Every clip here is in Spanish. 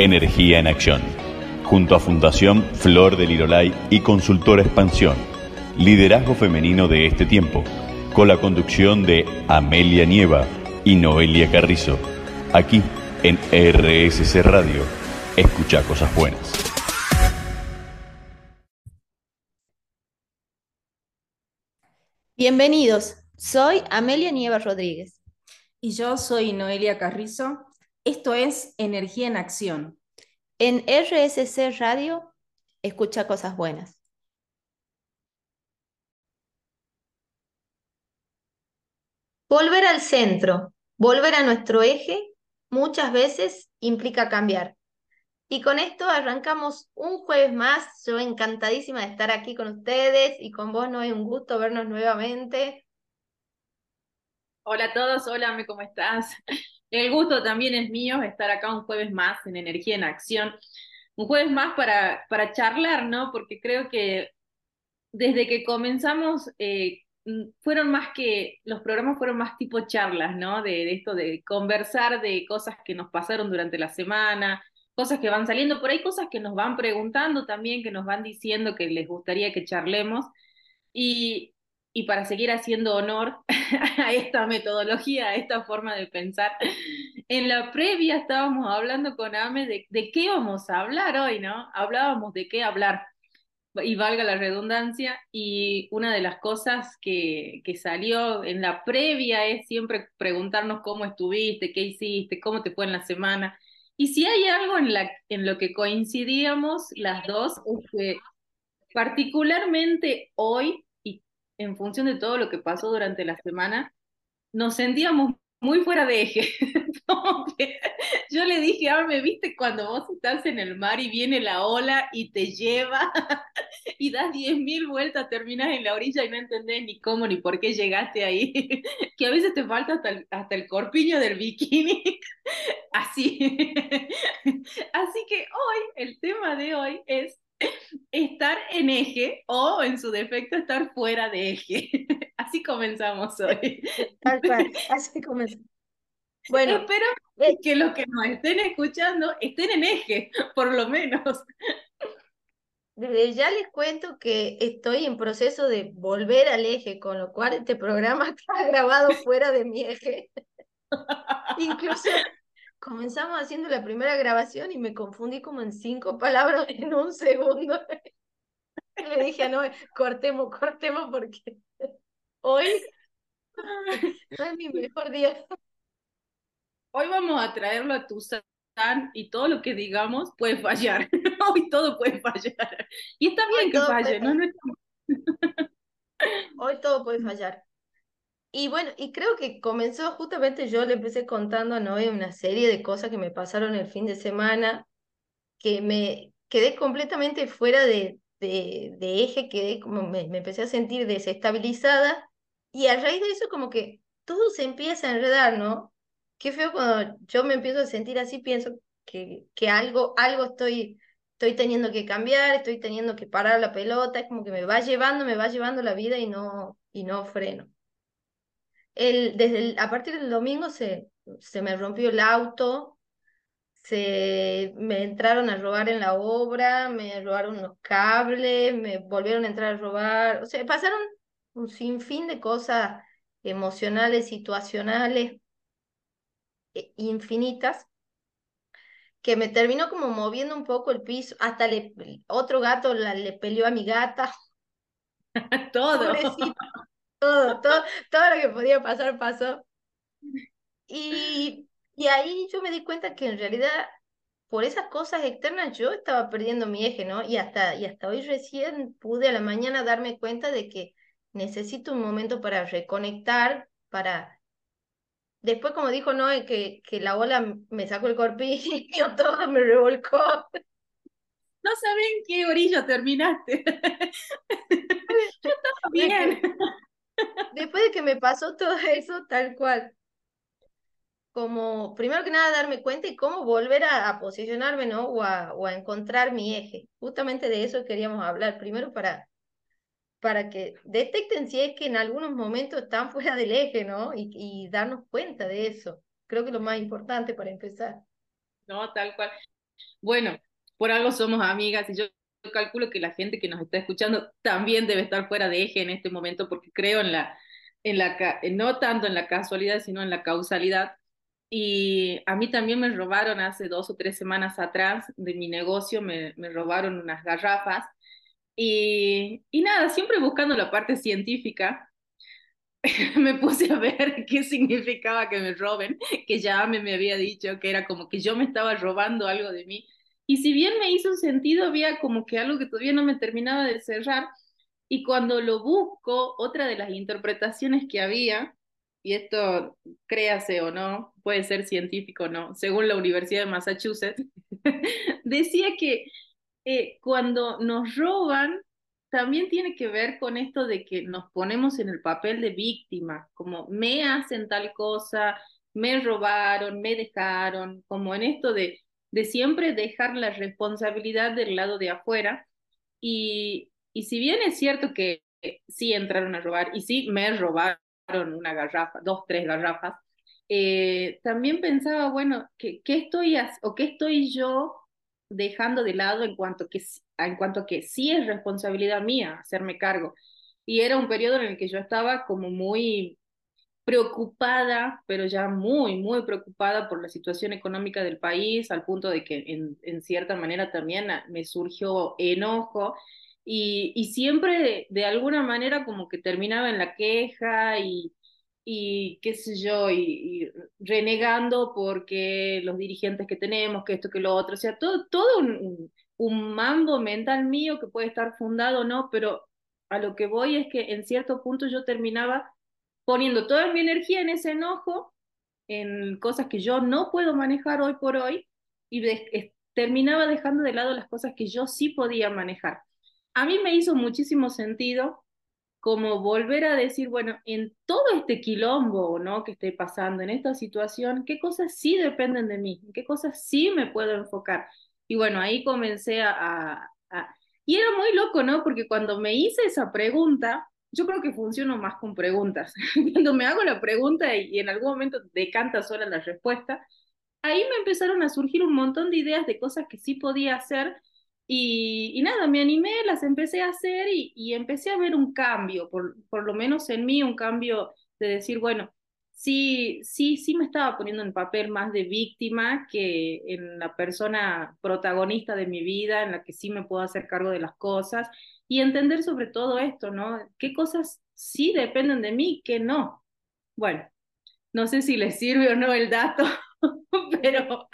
Energía en Acción, junto a Fundación Flor del Lirolay y Consultora Expansión, liderazgo femenino de este tiempo, con la conducción de Amelia Nieva y Noelia Carrizo, aquí en RSC Radio. Escucha cosas buenas. Bienvenidos, soy Amelia Nieva Rodríguez. Y yo soy Noelia Carrizo. Esto es Energía en Acción. En RSC Radio, escucha cosas buenas. Volver al centro, volver a nuestro eje, muchas veces implica cambiar. Y con esto arrancamos un jueves más. Yo encantadísima de estar aquí con ustedes y con vos, no es un gusto vernos nuevamente. Hola a todos, hola, ¿cómo estás? El gusto también es mío estar acá un jueves más en Energía en Acción. Un jueves más para, para charlar, ¿no? Porque creo que desde que comenzamos eh, fueron más que, los programas fueron más tipo charlas, ¿no? De, de, esto de conversar de cosas que nos pasaron durante la semana, cosas que van saliendo por ahí, cosas que nos van preguntando también, que nos van diciendo que les gustaría que charlemos. Y, y para seguir haciendo honor a esta metodología, a esta forma de pensar, en la previa estábamos hablando con Ame de, de qué vamos a hablar hoy, ¿no? Hablábamos de qué hablar, y valga la redundancia, y una de las cosas que, que salió en la previa es siempre preguntarnos cómo estuviste, qué hiciste, cómo te fue en la semana. Y si hay algo en, la, en lo que coincidíamos las dos, es que particularmente hoy en función de todo lo que pasó durante la semana, nos sentíamos muy fuera de eje. yo le dije, ah, me viste cuando vos estás en el mar y viene la ola y te lleva y das diez mil vueltas, terminas en la orilla y no entendés ni cómo ni por qué llegaste ahí, que a veces te falta hasta el, hasta el corpiño del bikini, así. Así que hoy, el tema de hoy es estar en eje o en su defecto estar fuera de eje. Así comenzamos hoy. Tal cual, así comenzamos. Bueno, espero eh, que los que nos estén escuchando estén en eje, por lo menos. Desde ya les cuento que estoy en proceso de volver al eje, con lo cual este programa está grabado fuera de mi eje. Incluso comenzamos haciendo la primera grabación y me confundí como en cinco palabras en un segundo. Le dije a Noé, cortemos, cortemos porque hoy no es mi mejor día. Hoy vamos a traerlo a tu san y todo lo que digamos puede fallar. Hoy todo puede fallar. Y está bien que falle, ¿no? Hoy todo puede fallar. Y bueno, y creo que comenzó justamente yo le empecé contando a Noé una serie de cosas que me pasaron el fin de semana, que me quedé completamente fuera de, de, de eje, quedé como me, me, empecé a sentir desestabilizada y a raíz de eso como que todo se empieza a enredar, ¿no? Qué feo cuando yo me empiezo a sentir así, pienso que, que algo, algo estoy, estoy teniendo que cambiar, estoy teniendo que parar la pelota, es como que me va llevando, me va llevando la vida y no, y no freno el, desde a partir del domingo se, se me rompió el auto, se me entraron a robar en la obra, me robaron los cables, me volvieron a entrar a robar, o sea, pasaron un sinfín de cosas emocionales, situacionales, e, infinitas, que me terminó como moviendo un poco el piso, hasta le, otro gato le peleó a mi gata. Todo todo, todo, todo lo que podía pasar pasó. Y, y ahí yo me di cuenta que en realidad por esas cosas externas yo estaba perdiendo mi eje, ¿no? Y hasta, y hasta hoy recién pude a la mañana darme cuenta de que necesito un momento para reconectar, para... Después, como dijo Noé, que, que la ola me sacó el corpillo, todo me revolcó. No saben qué orilla terminaste. yo estaba bien después de que me pasó todo eso, tal cual, como primero que nada darme cuenta y cómo volver a, posicionarme, ¿no? O a, o a, encontrar mi eje. Justamente de eso queríamos hablar. Primero para, para que detecten si es que en algunos momentos están fuera del eje, ¿no? Y, y darnos cuenta de eso. Creo que lo más importante para empezar. No, tal cual. Bueno, por algo somos amigas y yo calculo que la gente que nos está escuchando también debe estar fuera de eje en este momento porque creo en la, en la, no tanto en la casualidad, sino en la causalidad. Y a mí también me robaron hace dos o tres semanas atrás de mi negocio, me, me robaron unas garrafas. Y, y nada, siempre buscando la parte científica, me puse a ver qué significaba que me roben, que ya me, me había dicho que era como que yo me estaba robando algo de mí. Y si bien me hizo sentido, había como que algo que todavía no me terminaba de cerrar. Y cuando lo busco, otra de las interpretaciones que había, y esto créase o no, puede ser científico o no, según la Universidad de Massachusetts, decía que eh, cuando nos roban también tiene que ver con esto de que nos ponemos en el papel de víctima, como me hacen tal cosa, me robaron, me dejaron, como en esto de, de siempre dejar la responsabilidad del lado de afuera. Y, y si bien es cierto que sí entraron a robar y sí me robaron una garrafa, dos, tres garrafas, eh, también pensaba, bueno, ¿qué, qué estoy o qué estoy yo dejando de lado en cuanto, que, en cuanto que sí es responsabilidad mía hacerme cargo. Y era un periodo en el que yo estaba como muy preocupada, pero ya muy, muy preocupada por la situación económica del país, al punto de que en, en cierta manera también me surgió enojo. Y, y siempre de, de, alguna manera como que terminaba en la queja y, y qué sé yo, y, renegando porque los dirigentes que tenemos, que esto, que lo otro, o sea, todo, todo un, un mambo mental mío que puede estar fundado o no, pero a lo que voy es que en cierto punto yo terminaba poniendo toda mi energía en ese enojo, en cosas que yo no puedo manejar hoy por hoy, y terminaba dejando de lado las cosas que yo sí podía manejar. A mí me hizo muchísimo sentido como volver a decir, bueno, en todo este quilombo, ¿no? Que esté pasando, en esta situación, ¿qué cosas sí dependen de mí? ¿En qué cosas sí me puedo enfocar? Y bueno, ahí comencé a, Y era muy loco, ¿no? Porque cuando me hice esa pregunta, yo creo que funciono más con preguntas. cuando me hago la pregunta y, y en algún momento decanta sola la respuesta, ahí me empezaron a surgir un montón de ideas de cosas que sí podía hacer y, nada, me animé, las empecé a hacer y, y, empecé a ver un cambio, por, por lo menos en mí, un cambio de decir, bueno, sí, sí, sí me estaba poniendo en papel más de víctima que en la persona protagonista de mi vida, en la que sí me puedo hacer cargo de las cosas y entender sobre todo esto, ¿no? ¿Qué cosas sí dependen de mí, qué no? Bueno, no sé si les sirve o no el dato, pero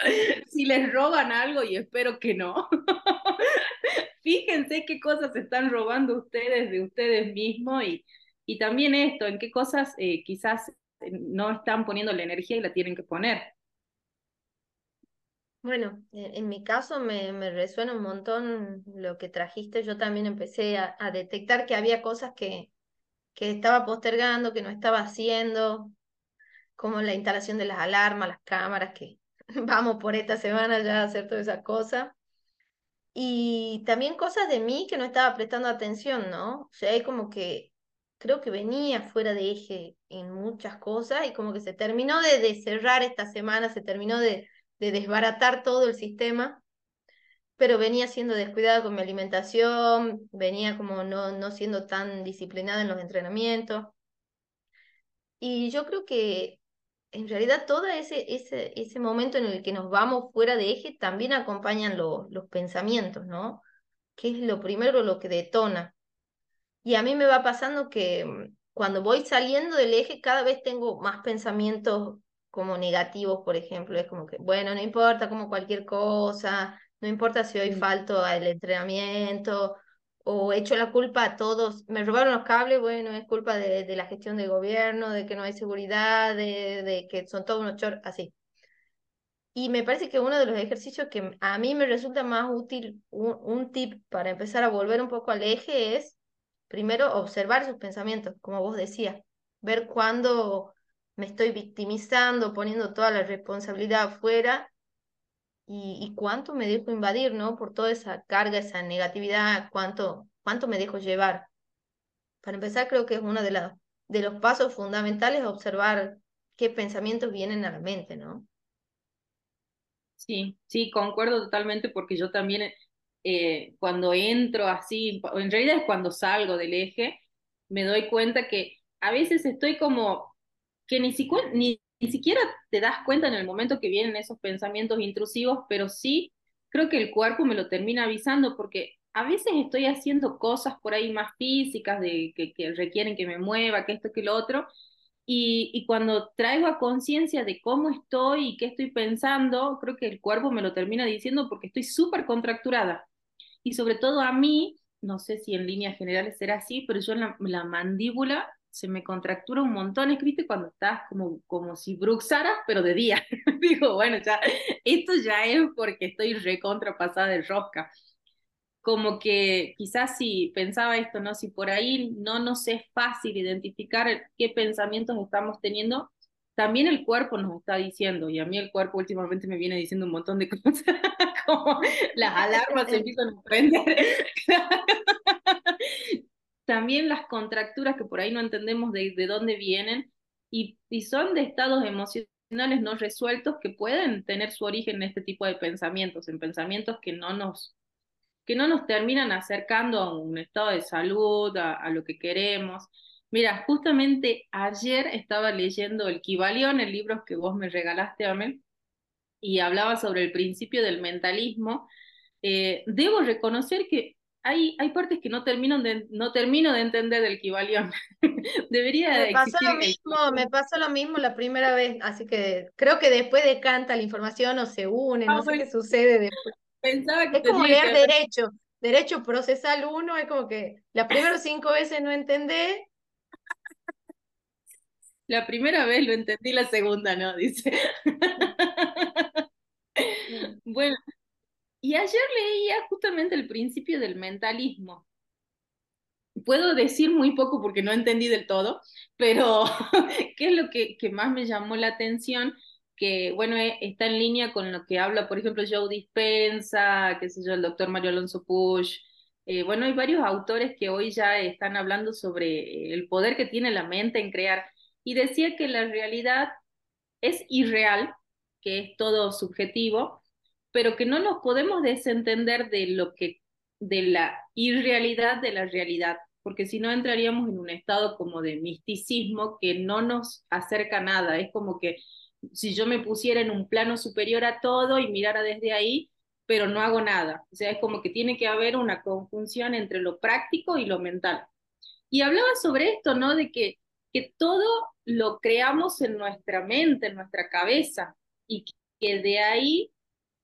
si les roban algo y espero que no. Fíjense qué cosas están robando ustedes de ustedes mismos y, y también esto, en qué cosas eh, quizás no están poniendo la energía y la tienen que poner. Bueno, en mi caso me, me resuena un montón lo que trajiste. Yo también empecé a, detectar que había cosas que, que estaba postergando, que no estaba haciendo, como la instalación de las alarmas, las cámaras, que vamos por esta semana ya a hacer toda esa cosa. Y también cosas de mí que no estaba prestando atención, ¿no? O sea, hay como que creo que venía fuera de eje en muchas cosas y como que se terminó de, de cerrar esta semana, se terminó de, de desbaratar todo el sistema, pero venía siendo descuidada con mi alimentación, venía como no, no siendo tan disciplinada en los entrenamientos. Y yo creo que en realidad todo ese, ese, ese momento en el que nos vamos fuera de eje también acompañan los pensamientos, ¿no? Que es lo primero lo que detona. Y a mí me va pasando que mm, cuando voy saliendo del eje cada vez tengo más pensamientos como negativos, por ejemplo, es como que, bueno, no importa como cualquier cosa, no importa si hoy falto al entrenamiento, o echo la culpa a todos, me robaron los cables, bueno, es culpa de, de la gestión de gobierno, de que no hay seguridad, de, de que son todos unos chor, así. Y me parece que uno de los ejercicios que a mí me resulta más útil, un, un tip para empezar a volver un poco al eje es, primero, observar sus pensamientos, como vos decías, ver cuándo me estoy victimizando, poniendo toda la responsabilidad afuera y, cuánto me dejo invadir, ¿no? Por toda esa carga, esa negatividad, cuánto, cuánto me dejo llevar. Para empezar, creo que es uno de, de los pasos fundamentales observar qué pensamientos vienen a la mente, ¿no? Sí, sí, concuerdo totalmente porque yo también eh, cuando entro así, en realidad es cuando salgo del eje, me doy cuenta que a veces estoy como que ni, ni, ni siquiera te das cuenta en el momento que vienen esos pensamientos intrusivos, pero sí creo que el cuerpo me lo termina avisando porque a veces estoy haciendo cosas por ahí más físicas, de, que, que requieren que me mueva, que esto, que lo otro, y, cuando traigo a conciencia de cómo estoy y qué estoy pensando, creo que el cuerpo me lo termina diciendo porque estoy súper contracturada. Y sobre todo a mí, no sé si en líneas generales será así, pero yo en la, la mandíbula se me contractura un montón, es viste cuando estás como, como si bruxaras, pero de día. Digo, bueno, ya, esto ya es porque estoy recontrapasada de rosca. Como que quizás si pensaba esto, ¿no? Si por ahí no nos es fácil identificar qué pensamientos estamos teniendo, también el cuerpo nos está diciendo, y a mí el cuerpo últimamente me viene diciendo un montón de cosas, como las alarmas se empiezan a prender también las contracturas que por ahí no entendemos de, de dónde vienen y, y, son de estados emocionales no resueltos que pueden tener su origen en este tipo de pensamientos, en pensamientos que no nos, que no nos terminan acercando a un estado de salud, a, a lo que queremos. Mira, justamente ayer estaba leyendo el Kibalión, el libro que vos me regalaste, Amel, y hablaba sobre el principio del mentalismo. Eh, debo reconocer que hay, hay partes que no termino de, no termino de entender del Kibalión. Debería me pasó lo mismo, me pasó lo mismo la primera vez, así que creo que después decanta la información o se une, ah, no sé qué sucede después. Pensaba que es como leer derecho, derecho procesal uno, es como que las primeras cinco veces no entendé. La primera vez lo entendí, la segunda no, dice. bueno, y ayer leía justamente el principio del mentalismo. Puedo decir muy poco porque no entendí del todo, pero ¿qué es lo que, que más me llamó la atención? Que, bueno, eh, está en línea con lo que habla, por ejemplo, Joe Dispensa, qué sé yo, el doctor Mario Alonso Push. Eh, bueno, hay varios autores que hoy ya están hablando sobre el poder que tiene la mente en crear. Y decía que la realidad es irreal, que es todo subjetivo, pero que no nos podemos desentender de lo que, de la irrealidad de la realidad, porque si no entraríamos en un estado como de misticismo que no nos acerca nada, es como que si yo me pusiera en un plano superior a todo y mirara desde ahí, pero no hago nada, o sea, es como que tiene que haber una conjunción entre lo práctico y lo mental. Y hablaba sobre esto, ¿no? De que, que todo lo creamos en nuestra mente, en nuestra cabeza, y que de ahí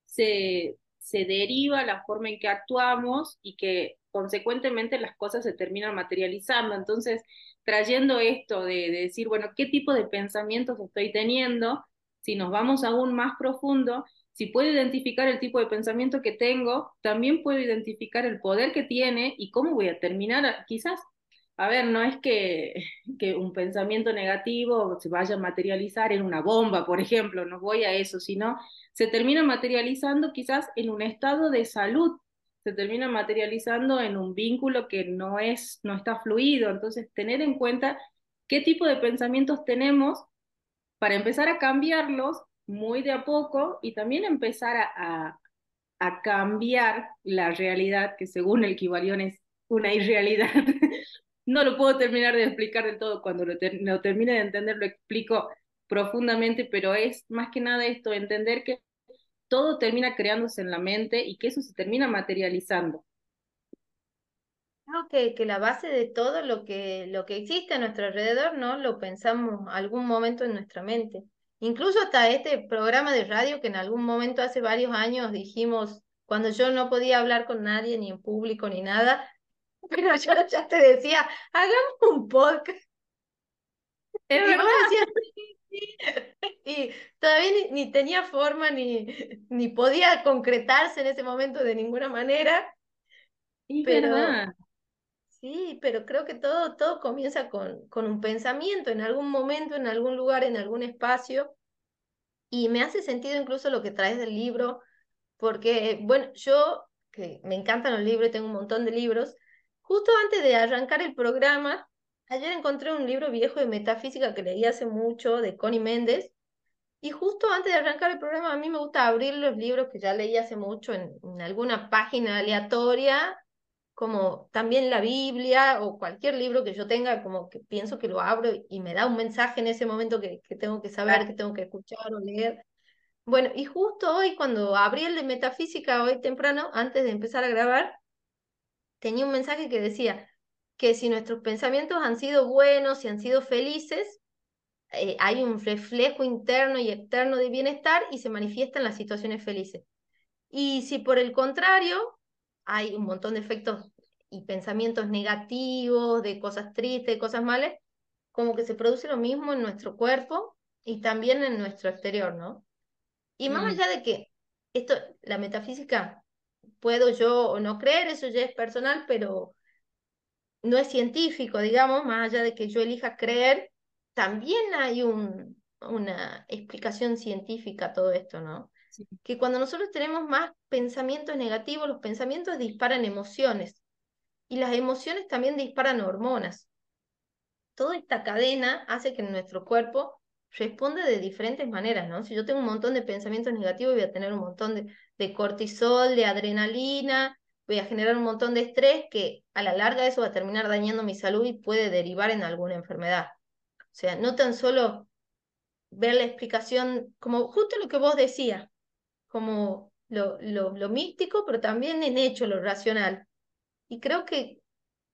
se, se deriva la forma en que actuamos y que consecuentemente las cosas se terminan materializando. Entonces, trayendo esto de, de, decir, bueno, ¿qué tipo de pensamientos estoy teniendo? Si nos vamos aún más profundo, si puedo identificar el tipo de pensamiento que tengo, también puedo identificar el poder que tiene y cómo voy a terminar quizás a ver, no es que, que, un pensamiento negativo se vaya a materializar en una bomba, por ejemplo, no voy a eso, sino se termina materializando quizás en un estado de salud, se termina materializando en un vínculo que no, es, no está fluido. Entonces, tener en cuenta qué tipo de pensamientos tenemos para empezar a cambiarlos muy de a poco y también empezar a, a, cambiar la realidad, que según el Kibalión es una irrealidad. no lo puedo terminar de explicar del todo, cuando lo, lo termine de entender lo explico profundamente, pero es más que nada esto, entender que todo termina creándose en la mente y que eso se termina materializando. Creo que, que la base de todo lo que, lo que existe a nuestro alrededor, ¿no? Lo pensamos algún momento en nuestra mente. Incluso hasta este programa de radio que en algún momento hace varios años dijimos, cuando yo no podía hablar con nadie, ni en público, ni nada, pero yo ya te decía, hagamos un podcast. Es verdad. Y todavía ni, tenía forma ni, ni podía concretarse en ese momento de ninguna manera. Y pero, verdad. Sí, pero creo que todo, todo comienza con, con un pensamiento en algún momento, en algún lugar, en algún espacio. Y me hace sentido incluso lo que traes del libro, porque, bueno, yo, que me encantan los libros, tengo un montón de libros, justo antes de arrancar el programa, Ayer encontré un libro viejo de metafísica que leí hace mucho, de Connie Méndez, Y justo antes de arrancar el programa, a mí me gusta abrir los libros que ya leí hace mucho en, alguna página aleatoria, como también la Biblia o cualquier libro que yo tenga, como que pienso que lo abro y me da un mensaje en ese momento que, que tengo que saber, que tengo que escuchar o leer. Bueno, y justo hoy, cuando abrí el de metafísica, hoy temprano, antes de empezar a grabar, tenía un mensaje que decía que si nuestros pensamientos han sido buenos y han sido felices, eh, hay un reflejo interno y externo de bienestar y se manifiesta en las situaciones felices. Y si por el contrario hay un montón de efectos y pensamientos negativos, de cosas tristes, de cosas malas, como que se produce lo mismo en nuestro cuerpo y también en nuestro exterior, ¿no? Y más mm. allá de que esto, la metafísica, puedo yo o no creer, eso ya es personal, pero no es científico, digamos, más allá de que yo elija creer, también hay un, una explicación científica a todo esto, ¿no? Que cuando nosotros tenemos más pensamientos negativos, los pensamientos disparan emociones y las emociones también disparan hormonas. Toda esta cadena hace que nuestro cuerpo responda de diferentes maneras, ¿no? Si yo tengo un montón de pensamientos negativos, voy a tener un montón de, de cortisol, de adrenalina, voy a generar un montón de estrés que a la larga eso va a terminar dañando mi salud y puede derivar en alguna enfermedad. O sea, no tan solo ver la explicación como justo lo que vos decías, como lo, lo, místico, pero también en hecho lo racional. Y creo que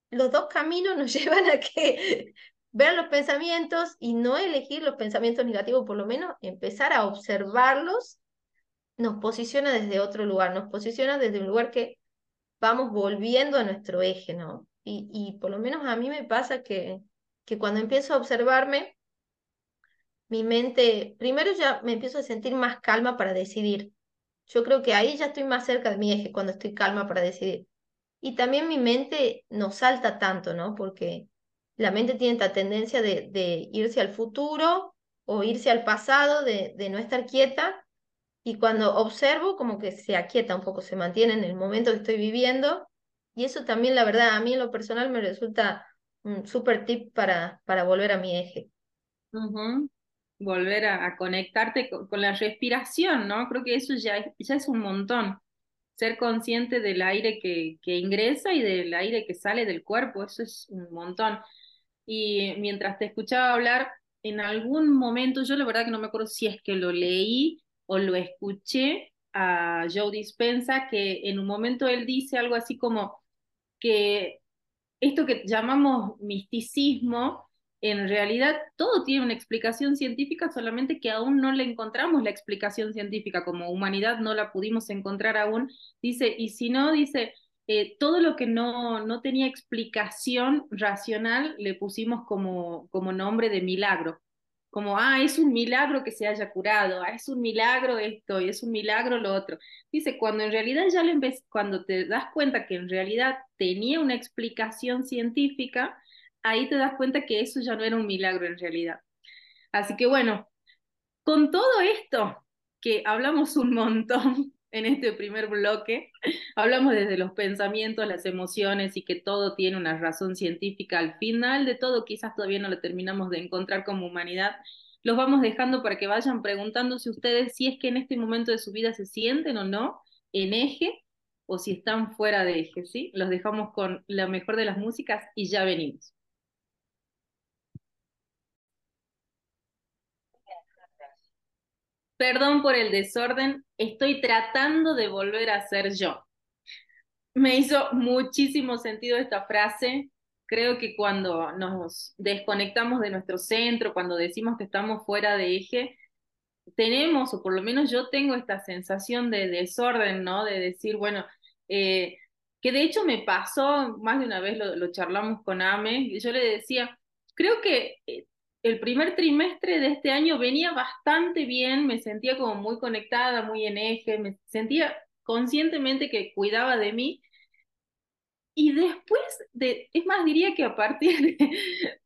los dos caminos nos llevan a que ver los pensamientos y no elegir los pensamientos negativos, por lo menos empezar a observarlos, nos posiciona desde otro lugar, nos posiciona desde un lugar que vamos volviendo a nuestro eje, ¿no? Y, por lo menos a mí me pasa que que cuando empiezo a observarme, mi mente, primero ya me empiezo a sentir más calma para decidir. Yo creo que ahí ya estoy más cerca de mi eje cuando estoy calma para decidir. Y también mi mente no salta tanto, ¿no? Porque la mente tiene esta tendencia de, irse al futuro o irse al pasado, de no estar quieta. Y cuando observo, como que se aquieta un poco, se mantiene en el momento que estoy viviendo. Y eso también, la verdad, a mí en lo personal me resulta un super tip para, para volver a mi eje. Volver a, conectarte con, la respiración, ¿no? Creo que eso ya, ya es un montón. Ser consciente del aire que, que ingresa y del aire que sale del cuerpo, eso es un montón. Y mientras te escuchaba hablar, en algún momento, yo la verdad que no me acuerdo si es que lo leí o lo escuché a Joe Dispensa, que en un momento él dice algo así como que esto que llamamos misticismo, en realidad todo tiene una explicación científica, solamente que aún no le encontramos la explicación científica, como humanidad no la pudimos encontrar aún. Dice, y si no, dice, eh, todo lo que no, no tenía explicación racional le pusimos como, como nombre de milagro como, ah, es un milagro que se haya curado, ah, es un milagro esto y es un milagro lo otro. Dice, cuando en realidad ya le cuando te das cuenta que en realidad tenía una explicación científica, ahí te das cuenta que eso ya no era un milagro en realidad. Así que bueno, con todo esto, que hablamos un montón, en este primer bloque. Hablamos desde los pensamientos, las emociones y que todo tiene una razón científica. Al final de todo, quizás todavía no lo terminamos de encontrar como humanidad. Los vamos dejando para que vayan preguntándose ustedes si es que en este momento de su vida se sienten o no en eje o si están fuera de eje, ¿sí? Los dejamos con la mejor de las músicas y ya venimos. Perdón por el desorden, estoy tratando de volver a ser yo. Me hizo muchísimo sentido esta frase. Creo que cuando nos desconectamos de nuestro centro, cuando decimos que estamos fuera de eje, tenemos, o por lo menos yo tengo esta sensación de desorden, ¿no? De decir, bueno, eh, que de hecho me pasó, más de una vez lo, lo charlamos con Ame, y yo le decía, creo que eh, el primer trimestre de este año venía bastante bien, me sentía como muy conectada, muy en eje, me sentía conscientemente que cuidaba de mí. Y después de, es más, diría que a partir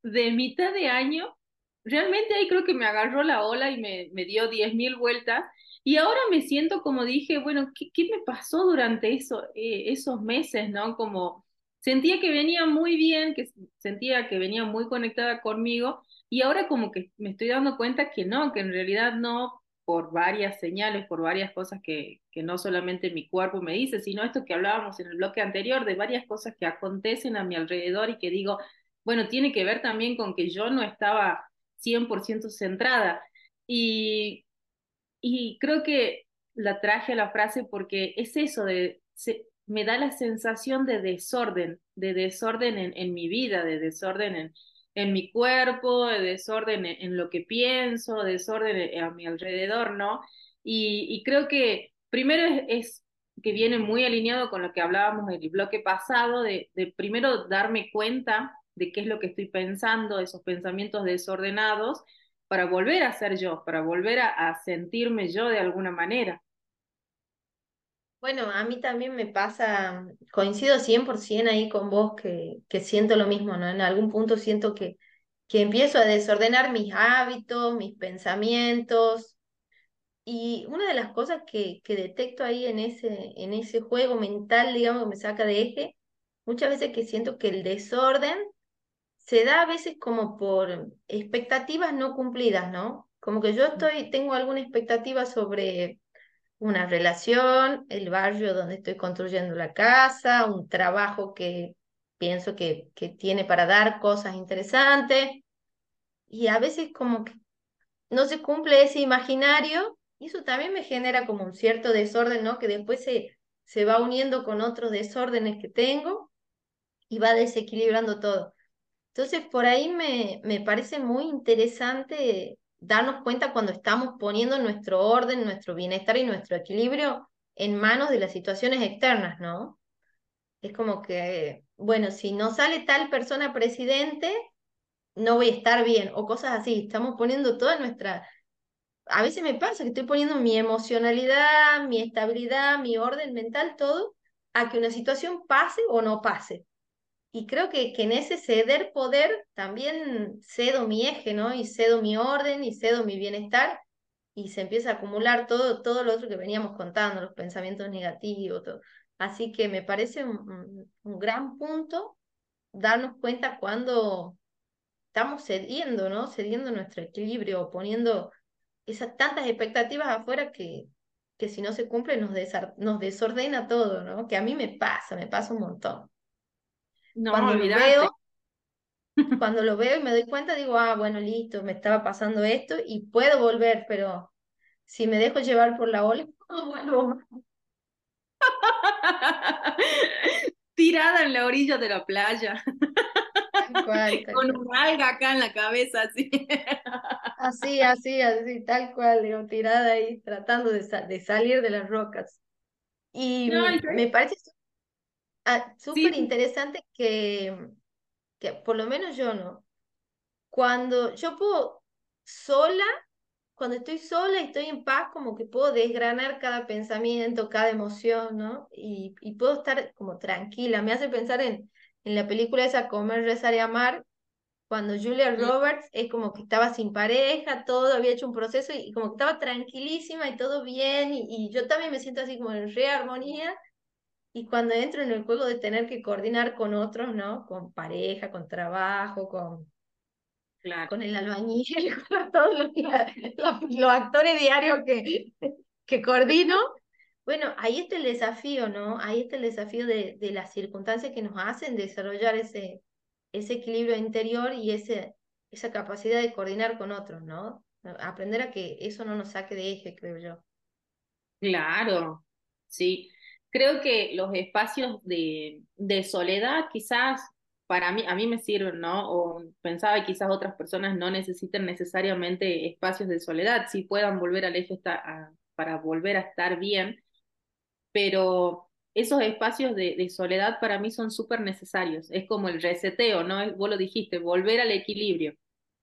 de, mitad de año, realmente ahí creo que me agarró la ola y me, me dio diez mil vueltas. Y ahora me siento como dije, bueno, ¿qué, qué me pasó durante eso, eh, esos meses, no? Como sentía que venía muy bien, que sentía que venía muy conectada conmigo, y ahora como que me estoy dando cuenta que no, que en realidad no, por varias señales, por varias cosas que, que no solamente mi cuerpo me dice, sino esto que hablábamos en el bloque anterior, de varias cosas que acontecen a mi alrededor y que digo, bueno, tiene que ver también con que yo no estaba 100% centrada. Y, y creo que la traje a la frase porque es eso de, me da la sensación de desorden, de desorden en, en mi vida, de desorden en, en mi cuerpo, de desorden en, lo que pienso, desorden a mi alrededor, ¿no? Y, y creo que primero es, que viene muy alineado con lo que hablábamos en el bloque pasado, de, primero darme cuenta de qué es lo que estoy pensando, esos pensamientos desordenados, para volver a ser yo, para volver a sentirme yo de alguna manera. Bueno, a mí también me pasa, coincido 100% ahí con vos que, que siento lo mismo, ¿no? En algún punto siento que, que empiezo a desordenar mis hábitos, mis pensamientos. Y una de las cosas que, que detecto ahí en ese, en ese juego mental, digamos, que me saca de eje, muchas veces que siento que el desorden se da a veces como por expectativas no cumplidas, ¿no? Como que yo estoy, tengo alguna expectativa sobre una relación, el barrio donde estoy construyendo la casa, un trabajo que pienso que, que tiene para dar cosas interesantes. Y a veces como que no se cumple ese imaginario y eso también me genera como un cierto desorden, ¿no? Que después se, se va uniendo con otros desórdenes que tengo y va desequilibrando todo. Entonces, por ahí me, me parece muy interesante darnos cuenta cuando estamos poniendo nuestro orden, nuestro bienestar y nuestro equilibrio en manos de las situaciones externas, ¿no? Es como que, bueno, si no sale tal persona presidente, no voy a estar bien, o cosas así. Estamos poniendo toda nuestra... A veces me pasa que estoy poniendo mi emocionalidad, mi estabilidad, mi orden mental, todo, a que una situación pase o no pase y creo que, que en ese ceder poder también cedo mi eje, ¿no? Y cedo mi orden y cedo mi bienestar y se empieza a acumular todo, todo lo otro que veníamos contando, los pensamientos negativos. Así que me parece un, un gran punto darnos cuenta cuando estamos cediendo, ¿no? Cediendo nuestro equilibrio, poniendo esas tantas expectativas afuera que, que si no se cumple nos, nos desordena todo, ¿no? Que a mí me pasa, me pasa un montón. No, cuando lo veo, cuando lo veo y me doy cuenta, digo, ah, bueno, listo, me estaba pasando esto y puedo volver, pero si me dejo llevar por la ola, no vuelvo Tirada en la orilla de la playa. Con un alga acá en la cabeza, así. Así, así, así, tal cual, digo, tirada ahí, tratando de, de salir de las rocas. Y me parece Ah, súper interesante que, que por lo menos yo no. Cuando yo puedo sola, cuando estoy sola y estoy en paz, como que puedo desgranar cada pensamiento, cada emoción, ¿no? Y, y puedo estar como tranquila. Me hace pensar en, en la película esa Comer, Rezar y Amar, cuando Julia Roberts es como que estaba sin pareja, todo, había hecho un proceso y, como que estaba tranquilísima y todo bien, y, y yo también me siento así como en rearmonía y cuando entro en el juego de tener que coordinar con otros, ¿no? Con pareja, con trabajo, con, claro. con el albañil, con todos los, los, actores diarios que, que coordino. Bueno, ahí está el desafío, ¿no? Ahí está el desafío de, de las circunstancias que nos hacen desarrollar ese, ese equilibrio interior y ese, esa capacidad de coordinar con otros, ¿no? Aprender a que eso no nos saque de eje, creo yo. Claro, sí creo que los espacios de, de soledad quizás para mí, a mí me sirven, ¿no? O pensaba que quizás otras personas no necesiten necesariamente espacios de soledad, si puedan volver al eje para volver a estar bien, pero esos espacios de, de soledad para mí son súper necesarios, es como el reseteo, ¿no? Vos lo dijiste, volver al equilibrio,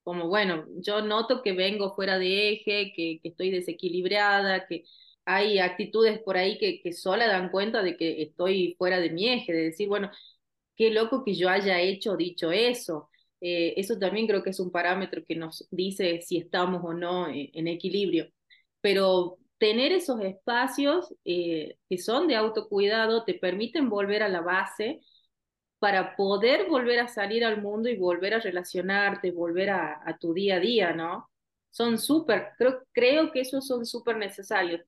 como bueno, yo noto que vengo fuera de eje, que, que estoy desequilibrada, que hay actitudes por ahí que, que sola dan cuenta de que estoy fuera de mi eje, de decir, bueno, qué loco que yo haya hecho, dicho eso. Eh, eso también creo que es un parámetro que nos dice si estamos o no en, equilibrio. Pero tener esos espacios eh, que son de autocuidado te permiten volver a la base para poder volver a salir al mundo y volver a relacionarte, volver a, a tu día a día, ¿no? son súper, creo, creo que esos son súper necesarios.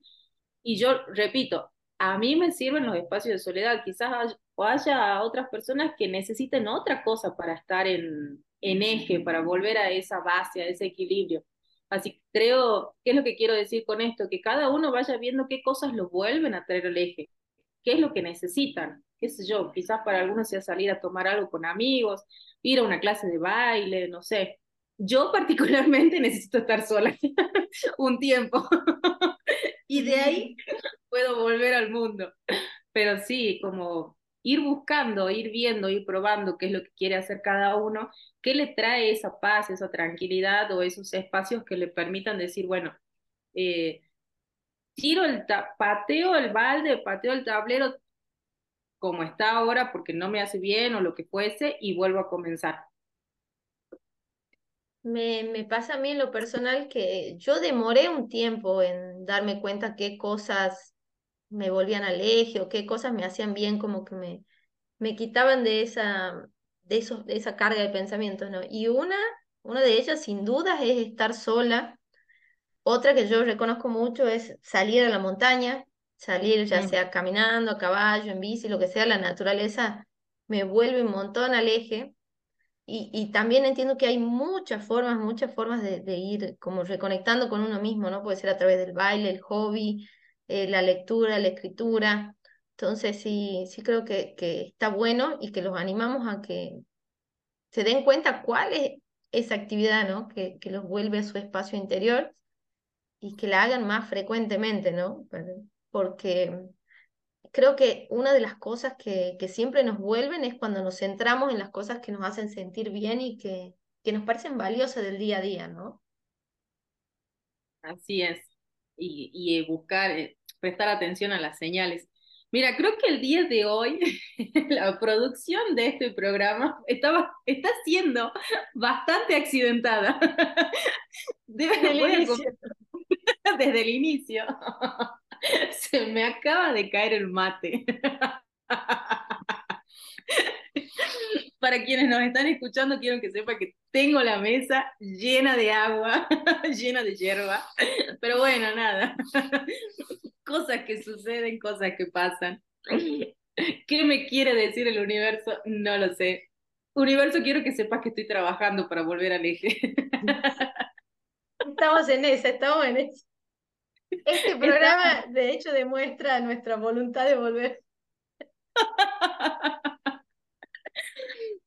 Y yo repito, a mí me sirven los espacios de soledad, quizás haya otras personas que necesiten otra cosa para estar en, en eje, para volver a esa base, a ese equilibrio. Así que creo, ¿qué es lo que quiero decir con esto? Que cada uno vaya viendo qué cosas los vuelven a traer al eje, qué es lo que necesitan, qué sé yo, quizás para algunos sea salir a tomar algo con amigos, ir a una clase de baile, no sé. Yo particularmente necesito estar sola un tiempo y de ahí puedo volver al mundo. Pero sí, como ir buscando, ir viendo, ir probando qué es lo que quiere hacer cada uno, qué le trae esa paz, esa tranquilidad o esos espacios que le permitan decir, bueno, eh, tiro el pateo el balde, pateo el tablero como está ahora porque no me hace bien o lo que fuese y vuelvo a comenzar. Me, me pasa a mí en lo personal que yo demoré un tiempo en darme cuenta qué cosas me volvían al eje o qué cosas me hacían bien, como que me, me quitaban de esa, de, esos, de esa carga de pensamientos, ¿no? Y una, una de ellas, sin dudas, es estar sola. Otra que yo reconozco mucho es salir a la montaña, salir ya sea caminando, a caballo, en bici, lo que sea, la naturaleza me vuelve un montón al eje. Y, también entiendo que hay muchas formas, muchas formas de, de, ir como reconectando con uno mismo, ¿no? Puede ser a través del baile, el hobby, eh, la lectura, la escritura. Entonces sí, sí creo que, que está bueno y que los animamos a que se den cuenta cuál es esa actividad, ¿no? Que, que los vuelve a su espacio interior y que la hagan más frecuentemente, ¿no? Porque creo que una de las cosas que, que siempre nos vuelven es cuando nos centramos en las cosas que nos hacen sentir bien y que, que nos parecen valiosas del día a día, ¿no? Así es. Y, y buscar, eh, prestar atención a las señales. Mira, creo que el día de hoy la producción de este programa estaba, está siendo bastante accidentada. Desde el. Desde el inicio. Se me acaba de caer el mate. Para quienes nos están escuchando, quiero que sepan que tengo la mesa llena de agua, llena de hierba, pero bueno, nada cosas que suceden, cosas que pasan. ¿Qué me quiere decir el universo? No lo sé. Universo, quiero que sepas que estoy trabajando para volver al eje. Estamos en esa, estamos en esa. Este programa, de hecho, demuestra nuestra voluntad de volver.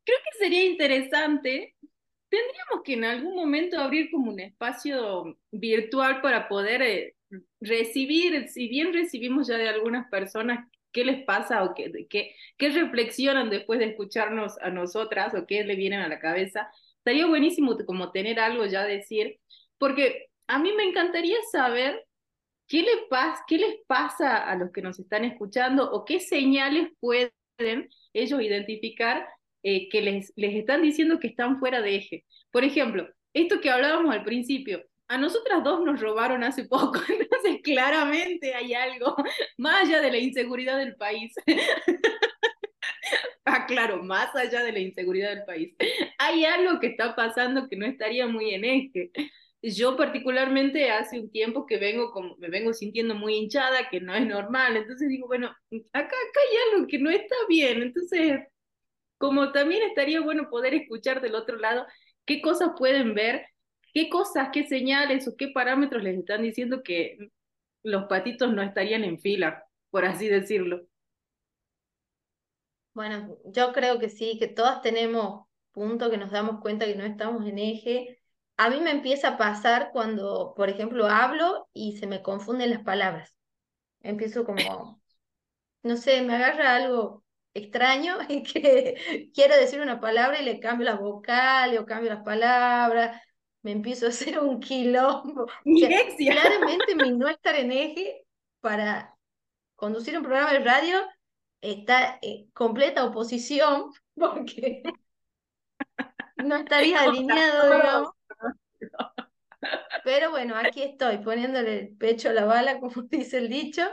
Creo que sería interesante. Tendríamos que en algún momento abrir como un espacio virtual para poder eh, recibir, si bien recibimos ya de algunas personas qué les pasa o qué, qué, qué reflexionan después de escucharnos a nosotras o qué le vienen a la cabeza, estaría buenísimo como tener algo ya a decir, porque a mí me encantaría saber qué, les pasa a los que nos están escuchando o qué señales pueden ellos identificar eh, que les están diciendo que están fuera de eje. Por ejemplo, esto que hablábamos al principio, a nosotras dos nos robaron hace poco, entonces claramente hay algo más allá de la inseguridad del país. ah, claro, más allá de la inseguridad del país. Hay algo que está pasando que no estaría muy en eje. Yo particularmente hace un tiempo que vengo como, me vengo sintiendo muy hinchada, que no es normal, entonces digo, bueno, acá, acá hay algo que no está bien, entonces como también estaría bueno poder escuchar del otro lado qué cosas pueden ver ¿Qué cosas, qué señales o qué parámetros les están diciendo que los patitos no estarían en fila, por así decirlo? Bueno, yo creo que sí, que todas tenemos puntos que nos damos cuenta que no estamos en eje. A mí me empieza a pasar cuando, por ejemplo, hablo y se me confunden las palabras. Empiezo como, no sé, me agarra algo extraño y que quiero decir una palabra y le cambio las vocales o cambio las palabras me empiezo a hacer un quilombo. claramente mi no estar en eje para conducir un programa de radio está en completa oposición porque no estaría alineado, digamos. Pero bueno, aquí estoy poniéndole el pecho a la bala, como dice el dicho,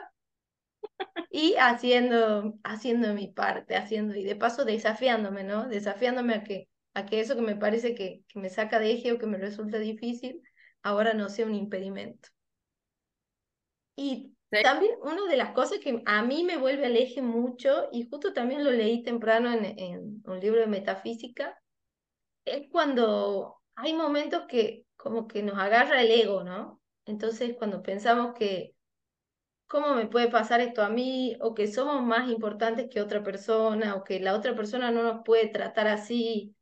y haciendo, haciendo mi parte, haciendo, y de paso desafiándome, ¿no? Desafiándome a que a que eso que me parece que, que me saca de eje o que me resulta difícil, ahora no sea un impedimento. Y también una de las cosas que a mí me vuelve al eje mucho, y justo también lo leí temprano en, en un libro de metafísica, es cuando hay momentos que como que nos agarra el ego, ¿no? Entonces cuando pensamos que, ¿cómo me puede pasar esto a mí? O que somos más importantes que otra persona, o que la otra persona no nos puede tratar así,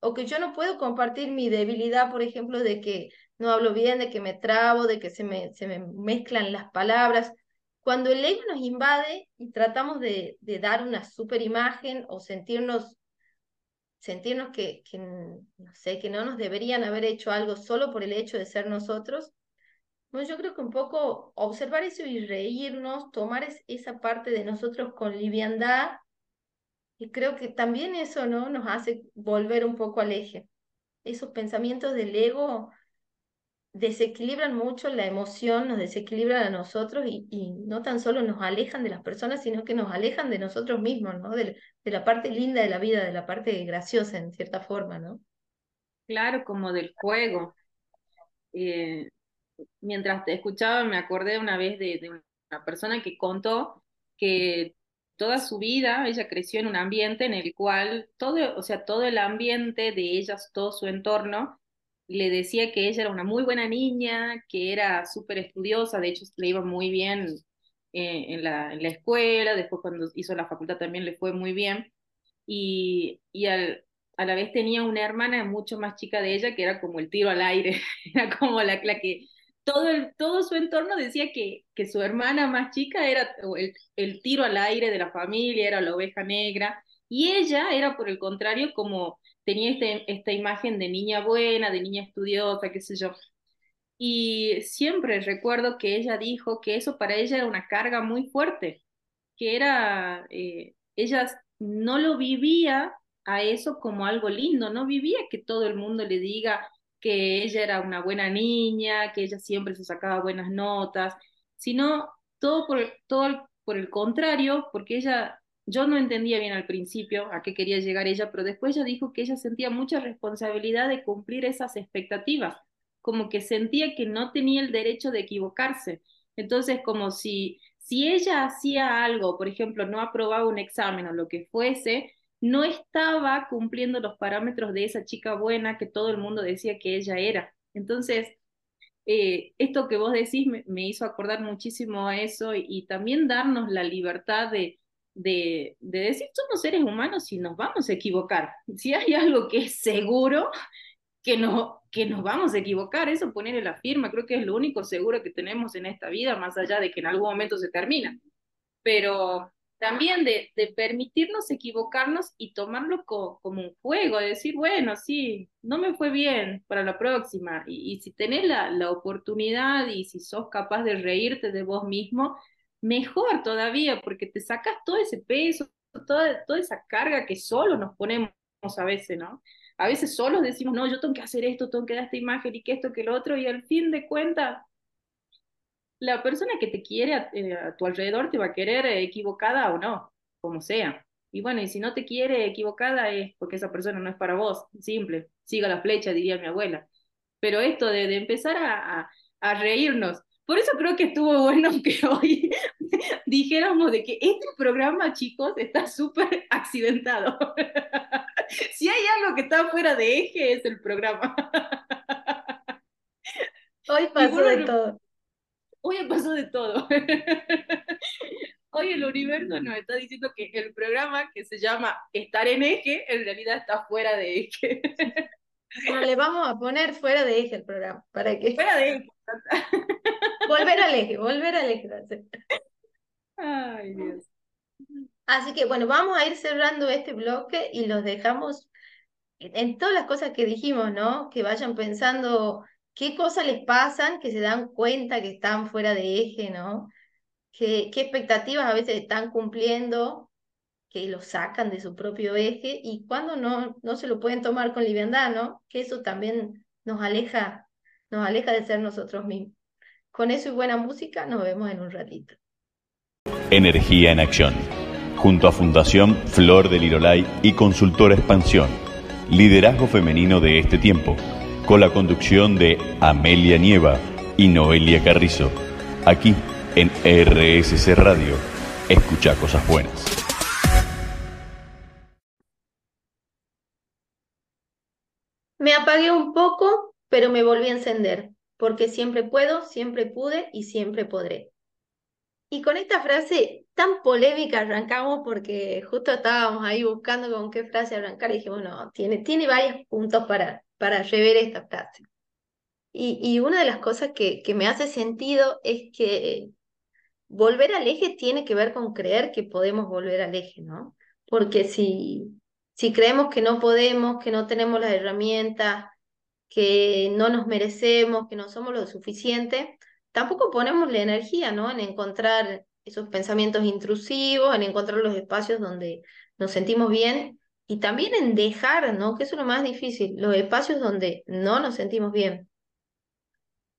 o que yo no puedo compartir mi debilidad, por ejemplo, de que no hablo bien, de que me trabo, de que se me, se me mezclan las palabras. Cuando el ego nos invade y tratamos de, de dar una super imagen o sentirnos, sentirnos que, que, no sé, que no nos deberían haber hecho algo solo por el hecho de ser nosotros, bueno, yo creo que un poco observar eso y reírnos, tomar esa parte de nosotros con liviandad, y creo que también eso ¿no? nos hace volver un poco al eje. Esos pensamientos del ego desequilibran mucho la emoción, nos desequilibran a nosotros y, y, no tan solo nos alejan de las personas, sino que nos alejan de nosotros mismos, ¿no? De, de, la parte linda de la vida, de la parte graciosa en cierta forma, ¿no? Claro, como del juego. Eh, mientras te escuchaba me acordé una vez de, una persona que contó que toda su vida ella creció en un ambiente en el cual todo, o sea, todo el ambiente de ellas, todo su entorno, le decía que ella era una muy buena niña, que era súper estudiosa, de hecho le iba muy bien eh, en, la, en, la, escuela, después cuando hizo la facultad también le fue muy bien, y, y al, a la vez tenía una hermana mucho más chica de ella que era como el tiro al aire, era como la, la que todo, el, todo su entorno decía que, que su hermana más chica era el, el tiro al aire de la familia, era la oveja negra, y ella era por el contrario como tenía este, esta imagen de niña buena, de niña estudiosa, qué sé yo. Y siempre recuerdo que ella dijo que eso para ella era una carga muy fuerte, que era, eh, ella no lo vivía a eso como algo lindo, no vivía que todo el mundo le diga que ella era una buena niña, que ella siempre se sacaba buenas notas, sino todo por, todo por el contrario, porque ella yo no entendía bien al principio a qué quería llegar ella, pero después ella dijo que ella sentía mucha responsabilidad de cumplir esas expectativas, como que sentía que no tenía el derecho de equivocarse. Entonces, como si, si ella hacía algo, por ejemplo, no aprobaba un examen o lo que fuese, no estaba cumpliendo los parámetros de esa chica buena que todo el mundo decía que ella era. Entonces, eh, esto que vos decís me, hizo acordar muchísimo a eso y también darnos la libertad de, de, de, decir somos seres humanos y nos vamos a equivocar. Si hay algo que es seguro, que, no, que nos vamos a equivocar, eso ponerle la firma, creo que es lo único seguro que tenemos en esta vida, más allá de que en algún momento se termina. Pero también de, de permitirnos equivocarnos y tomarlo como un juego, de decir, bueno, sí, no me fue bien para la próxima. Y, y si tenés la, la oportunidad y si sos capaz de reírte de vos mismo, mejor todavía, porque te sacas todo ese peso, toda, toda esa carga que solo nos ponemos a veces, ¿no? A veces solos decimos, no, yo tengo que hacer esto, tengo que dar esta imagen y que esto, que lo otro, y al fin de cuentas, la persona que te quiere a, eh, a tu alrededor te va a querer eh, equivocada o no, como sea. Y bueno, y si no te quiere equivocada es porque esa persona no es para vos, simple, siga la flecha, diría mi abuela. Pero esto de, empezar a, a reírnos, por eso creo que estuvo bueno que hoy dijéramos de que este programa, chicos, está súper accidentado. si hay algo que está fuera de eje, es el programa. Hoy pasó de todo. Hoy pasó de todo. Hoy el universo nos está diciendo que el programa que se llama Estar en eje, en realidad está fuera de eje. Bueno, le vamos a poner fuera de eje el programa, para que... Fuera de eje. Volver al eje, volver al eje. Ay, Dios. Así que bueno, vamos a ir cerrando este bloque y los dejamos en todas las cosas que dijimos, ¿no? Que vayan pensando qué cosas les pasan, que se dan cuenta que están fuera de eje, ¿no? qué expectativas a veces están cumpliendo que lo sacan de su propio eje y cuando no, no se lo pueden tomar con liviandad, ¿no? Que eso también nos aleja, nos aleja de ser nosotros mismos. Con eso y buena música, nos vemos en un ratito. Energía en acción. Junto a Fundación Flor del Irolay y Consultora Expansión. Liderazgo femenino de este tiempo. con la conducción de Amelia Nieva y Noelia Carrizo, aquí en RSC Radio. Escucha cosas buenas. Me apagué un poco, pero me volví a encender, porque siempre puedo, siempre pude y siempre podré. Y con esta frase tan polémica arrancamos porque justo estábamos ahí buscando con qué frase arrancar y dijimos, no, tiene, tiene varios puntos para, para rever esta frase. Y, y una de las cosas que, que me hace sentido es que volver al eje tiene que ver con creer que podemos volver al eje, ¿no? Porque si, si creemos que no podemos, que no tenemos las herramientas, que no nos merecemos, que no somos lo suficiente, tampoco ponemos la energía, ¿no? En encontrar esos pensamientos intrusivos, en encontrar los espacios donde nos sentimos bien y también en dejar, ¿no? Que eso es lo más difícil, los espacios donde no nos sentimos bien.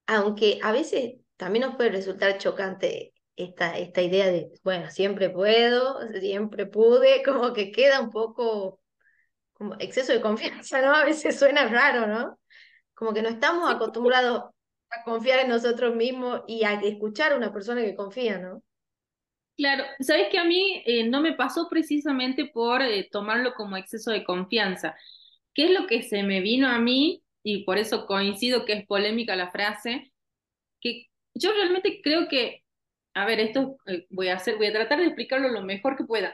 Aunque a veces también nos puede resultar chocante esta, esta idea de, bueno, siempre puedo, siempre pude, como que queda un poco como exceso de confianza, ¿no? A veces suena raro, ¿no? Como que no estamos acostumbrados a confiar en nosotros mismos y a escuchar a una persona que confía, ¿no? Claro, sabes que a mí eh, no me pasó precisamente por eh, tomarlo como exceso de confianza. ¿Qué es lo que se me vino a mí? Y por eso coincido que es polémica la frase, que yo realmente creo que, a ver, esto eh, voy a hacer, voy a tratar de explicarlo lo mejor que pueda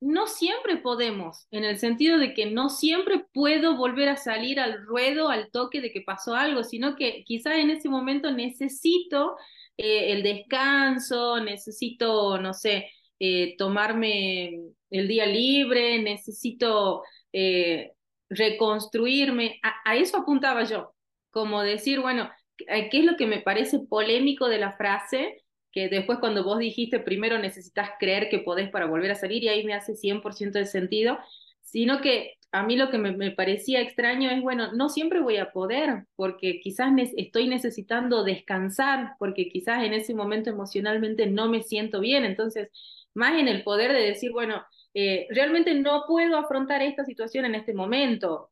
no siempre podemos, en el sentido de que no siempre puedo volver a salir al ruedo, al toque de que pasó algo, sino que quizás en ese momento necesito eh, el descanso, necesito, no sé, eh, tomarme el día libre, necesito eh, reconstruirme. A, eso apuntaba yo, como decir, bueno, ¿qué es lo que me parece polémico de la frase? Que después cuando vos dijiste primero necesitas creer que podés para volver a salir y ahí me hace 100% de sentido, sino que a mí lo que me, parecía extraño es, bueno, no siempre voy a poder, porque quizás estoy necesitando descansar, porque quizás en ese momento emocionalmente no me siento bien, entonces, más en el poder de decir, bueno, eh, realmente no puedo afrontar esta situación en este momento,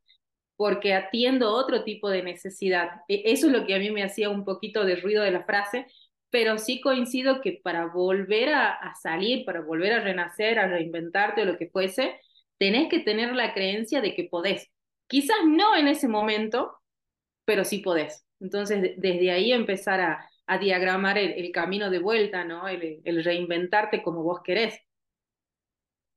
porque atiendo otro tipo de necesidad. E, eso es lo que a mí me hacía un poquito de ruido de la frase, pero sí coincido que para volver a, salir, para volver a renacer, a reinventarte o lo que fuese, tenés que tener la creencia de que podés. Quizás no en ese momento, pero sí podés. Entonces, desde ahí empezar a, diagramar el, camino de vuelta, ¿no? El, reinventarte como vos querés.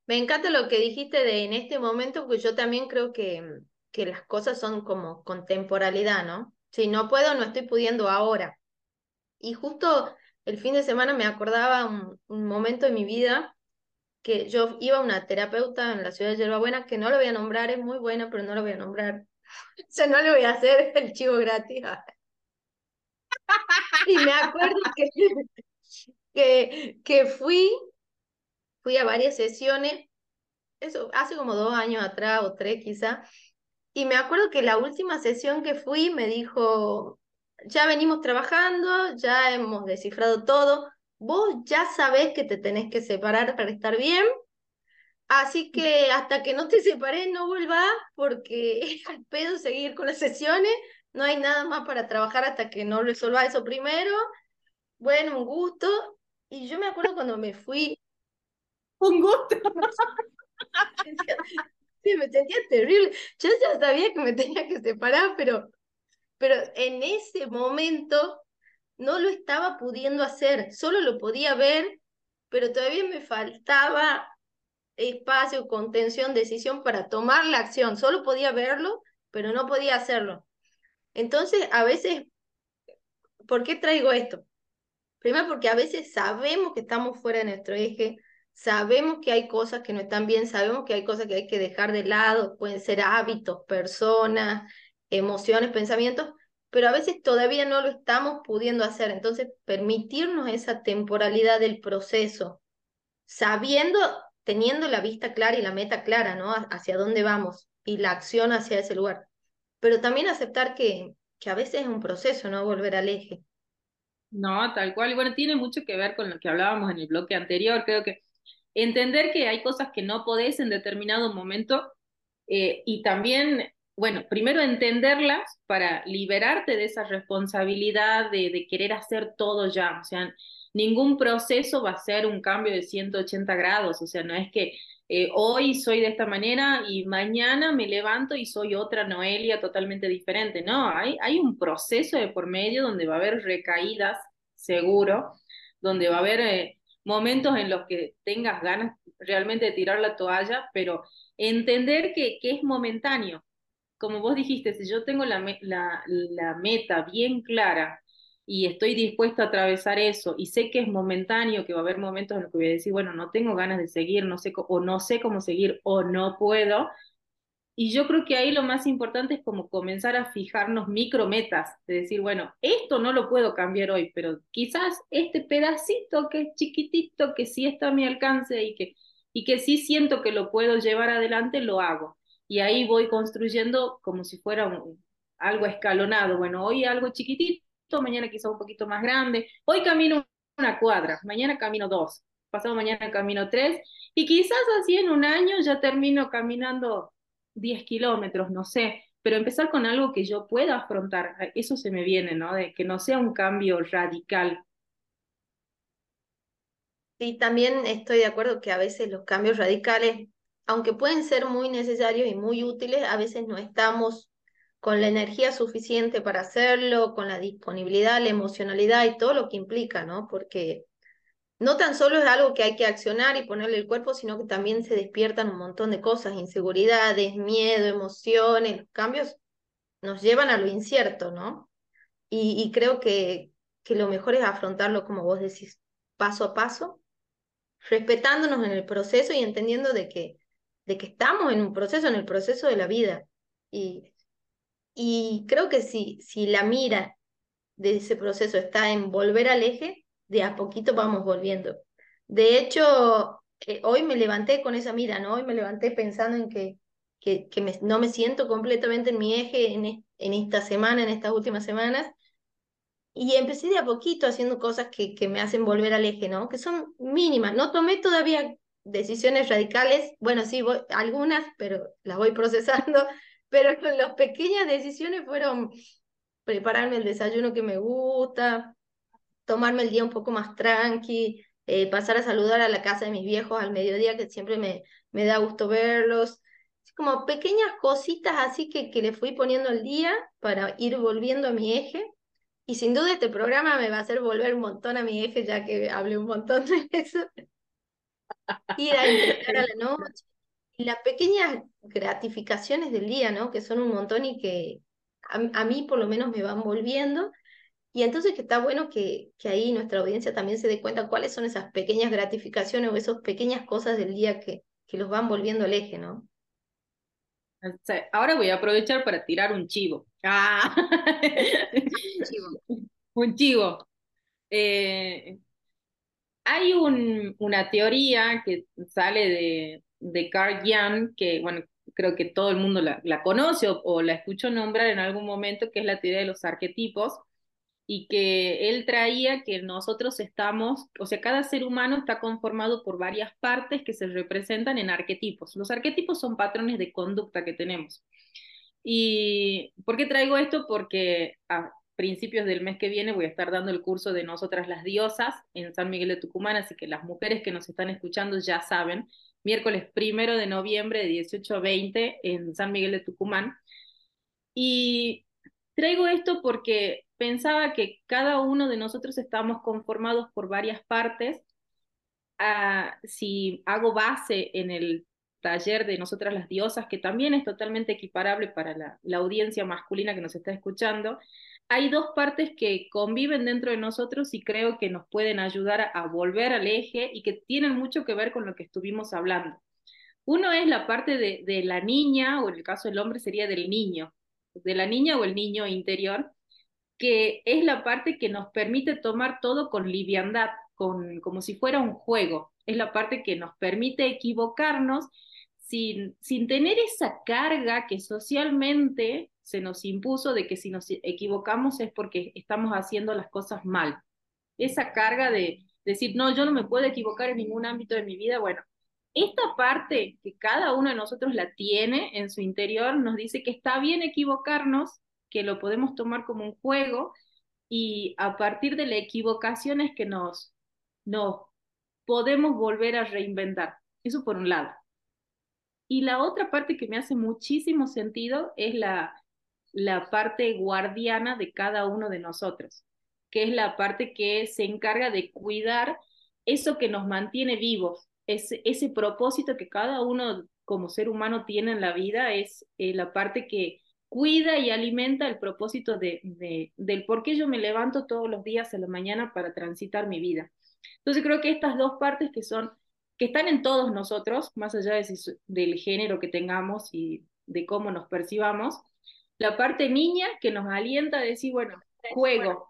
Me encanta lo que dijiste de en este momento, porque yo también creo que, que las cosas son como con temporalidad, ¿no? Si no puedo, no estoy pudiendo ahora. Y justo el fin de semana me acordaba un, momento de mi vida que yo iba a una terapeuta en la ciudad de Yerbabuena, que no lo voy a nombrar, es muy buena, pero no lo voy a nombrar. O sea, no le voy a hacer el chivo gratis. Y me acuerdo que, que, que fui, fui a varias sesiones, eso hace como dos años atrás o tres quizá, y me acuerdo que la última sesión que fui me dijo, ya venimos trabajando, ya hemos descifrado todo, vos ya sabés que te tenés que separar para estar bien, así que hasta que no te separes no vuelvas porque es al pedo seguir con las sesiones, no hay nada más para trabajar hasta que no resuelva eso primero. Bueno, un gusto. Y yo me acuerdo cuando me fui. Un gusto. Sí, me sentía terrible. Yo ya sabía que me tenía que separar, pero pero en ese momento no lo estaba pudiendo hacer, solo lo podía ver, pero todavía me faltaba espacio, contención, decisión para tomar la acción, solo podía verlo, pero no podía hacerlo. Entonces, a veces, ¿por qué traigo esto? Primero porque a veces sabemos que estamos fuera de nuestro eje, sabemos que hay cosas que no están bien, sabemos que hay cosas que hay que dejar de lado, pueden ser hábitos, personas, emociones, pensamientos, pero a veces todavía no lo estamos pudiendo hacer. Entonces, permitirnos esa temporalidad del proceso, sabiendo, teniendo la vista clara y la meta clara, ¿no? Hacia dónde vamos y la acción hacia ese lugar. Pero también aceptar que, que a veces es un proceso, ¿no? Volver al eje. No, tal cual. Y bueno, tiene mucho que ver con lo que hablábamos en el bloque anterior. Creo que entender que hay cosas que no podés en determinado momento eh, y también bueno, primero entenderlas para liberarte de esa responsabilidad de, de, querer hacer todo ya. O sea, ningún proceso va a ser un cambio de 180 grados. O sea, no es que eh, hoy soy de esta manera y mañana me levanto y soy otra Noelia totalmente diferente. No, hay, hay un proceso de por medio donde va a haber recaídas, seguro, donde va a haber eh, momentos en los que tengas ganas realmente de tirar la toalla, pero entender que, que es momentáneo. Como vos dijiste, si yo tengo la, meta bien clara y estoy dispuesto a atravesar eso y sé que es momentáneo, que va a haber momentos en los que voy a decir, bueno, no tengo ganas de seguir, no sé, o no sé cómo seguir, o no puedo. Y yo creo que ahí lo más importante es como comenzar a fijarnos micrometas, de decir, bueno, esto no lo puedo cambiar hoy, pero quizás este pedacito que es chiquitito, que sí está a mi alcance y que, y que sí siento que lo puedo llevar adelante, lo hago. Y ahí voy construyendo como si fuera algo escalonado. Bueno, hoy algo chiquitito mañana quizá un poquito más grande. Hoy camino una cuadra, mañana camino dos, pasado mañana camino tres, y quizás así en un año ya termino caminando 10 kilómetros, no sé, pero empezar con algo que yo pueda afrontar, eso se me viene, ¿no? De que no sea un cambio radical. Sí, también estoy de acuerdo que a veces los cambios radicales, aunque pueden ser muy necesarios y muy útiles, a veces no estamos con la energía suficiente para hacerlo, con la disponibilidad, la emocionalidad y todo lo que implica, ¿no? Porque no tan solo es algo que hay que accionar y ponerle el cuerpo, sino que también se despiertan un montón de cosas, inseguridades, miedo, emociones, los cambios nos llevan a lo incierto, ¿no? Y, y creo que, que lo mejor es afrontarlo, como vos decís, paso a paso, respetándonos en el proceso y entendiendo de que, de que estamos en un proceso, en el proceso de la vida. Y y creo que si, si la mira de ese proceso está en volver al eje, de a poquito vamos volviendo. De hecho, eh, hoy me levanté con esa mira, ¿no? Hoy me levanté pensando en que, que, que no me siento completamente en mi eje en, en esta semana, en estas últimas semanas. Y empecé de a poquito haciendo cosas que, que me hacen volver al eje, ¿no? Que son mínimas. No tomé todavía decisiones radicales. Bueno, sí, algunas, pero las voy procesando pero las pequeñas decisiones fueron prepararme el desayuno que me gusta, tomarme el día un poco más tranqui, eh, pasar a saludar a la casa de mis viejos al mediodía, que siempre me, me da gusto verlos. como pequeñas cositas así que, que le fui poniendo el día para ir volviendo a mi eje. Y sin duda este programa me va a hacer volver un montón a mi eje, ya que hablé un montón de eso. Ir a a la noche, las pequeñas gratificaciones del día, ¿no? Que son un montón y que a, mí por lo menos me van volviendo. Y entonces que está bueno que, que ahí nuestra audiencia también se dé cuenta cuáles son esas pequeñas gratificaciones o esas pequeñas cosas del día que, que los van volviendo al eje, ¿no? Ahora voy a aprovechar para tirar un chivo. ¡Ah! un chivo. Eh, hay un, una teoría que sale de, de Carl Jung, que bueno, creo que todo el mundo la, conoce o, la escuchó nombrar en algún momento, que es la teoría de los arquetipos, y que él traía que nosotros estamos, o sea, cada ser humano está conformado por varias partes que se representan en arquetipos. Los arquetipos son patrones de conducta que tenemos. ¿Y por qué traigo esto? Porque a principios del mes que viene voy a estar dando el curso de Nosotras las Diosas en San Miguel de Tucumán, así que las mujeres que nos están escuchando ya saben miércoles primero de noviembre de 18 a 20 en San Miguel de Tucumán. Y traigo esto porque pensaba que cada uno de nosotros estamos conformados por varias partes. Ah, si hago base en el taller de Nosotras las Diosas, que también es totalmente equiparable para la, la audiencia masculina que nos está escuchando, hay dos partes que conviven dentro de nosotros y creo que nos pueden ayudar a, volver al eje y que tienen mucho que ver con lo que estuvimos hablando. Uno es la parte de, la niña, o en el caso del hombre sería del niño, de la niña o el niño interior, que es la parte que nos permite tomar todo con liviandad, con, como si fuera un juego. Es la parte que nos permite equivocarnos sin, sin tener esa carga que socialmente se nos impuso de que si nos equivocamos es porque estamos haciendo las cosas mal. Esa carga de decir, no, yo no me puedo equivocar en ningún ámbito de mi vida, bueno, esta parte que cada uno de nosotros la tiene en su interior nos dice que está bien equivocarnos, que lo podemos tomar como un juego y a partir de la equivocación es que nos, nos podemos volver a reinventar. Eso por un lado. Y la otra parte que me hace muchísimo sentido es la, la parte guardiana de cada uno de nosotros, que es la parte que se encarga de cuidar eso que nos mantiene vivos, ese, ese propósito que cada uno como ser humano tiene en la vida, es eh, la parte que cuida y alimenta el propósito de, del por qué yo me levanto todos los días a la mañana para transitar mi vida. Entonces creo que estas dos partes que son que están en todos nosotros, más allá de del género que tengamos y de cómo nos percibamos, la parte niña que nos alienta a decir, bueno, juego,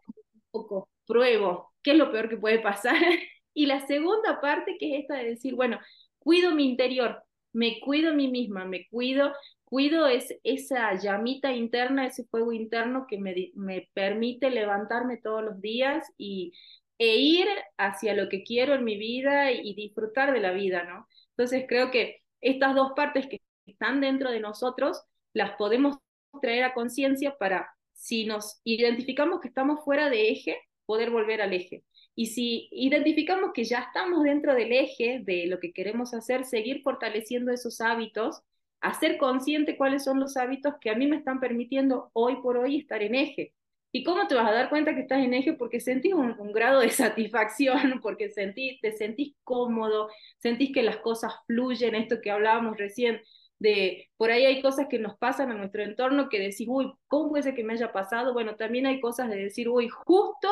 poco, pruebo, ¿qué es lo peor que puede pasar? y la segunda parte que es esta de decir, bueno, cuido mi interior, me cuido a mí misma, me cuido, cuido es, esa llamita interna, ese fuego interno que me, me permite levantarme todos los días y e ir hacia lo que quiero en mi vida y disfrutar de la vida, ¿no? Entonces creo que estas dos partes que están dentro de nosotros las podemos traer a conciencia para, si nos identificamos que estamos fuera de eje, poder volver al eje. Y si identificamos que ya estamos dentro del eje de lo que queremos hacer, seguir fortaleciendo esos hábitos, hacer consciente cuáles son los hábitos que a mí me están permitiendo hoy por hoy estar en eje. ¿Y cómo te vas a dar cuenta que estás en eje? Porque sentís un, grado de satisfacción, porque sentís, te sentís cómodo, sentís que las cosas fluyen, esto que hablábamos recién, de por ahí hay cosas que nos pasan en nuestro entorno que decís, uy, ¿cómo puede ser que me haya pasado? Bueno, también hay cosas de decir, uy, justo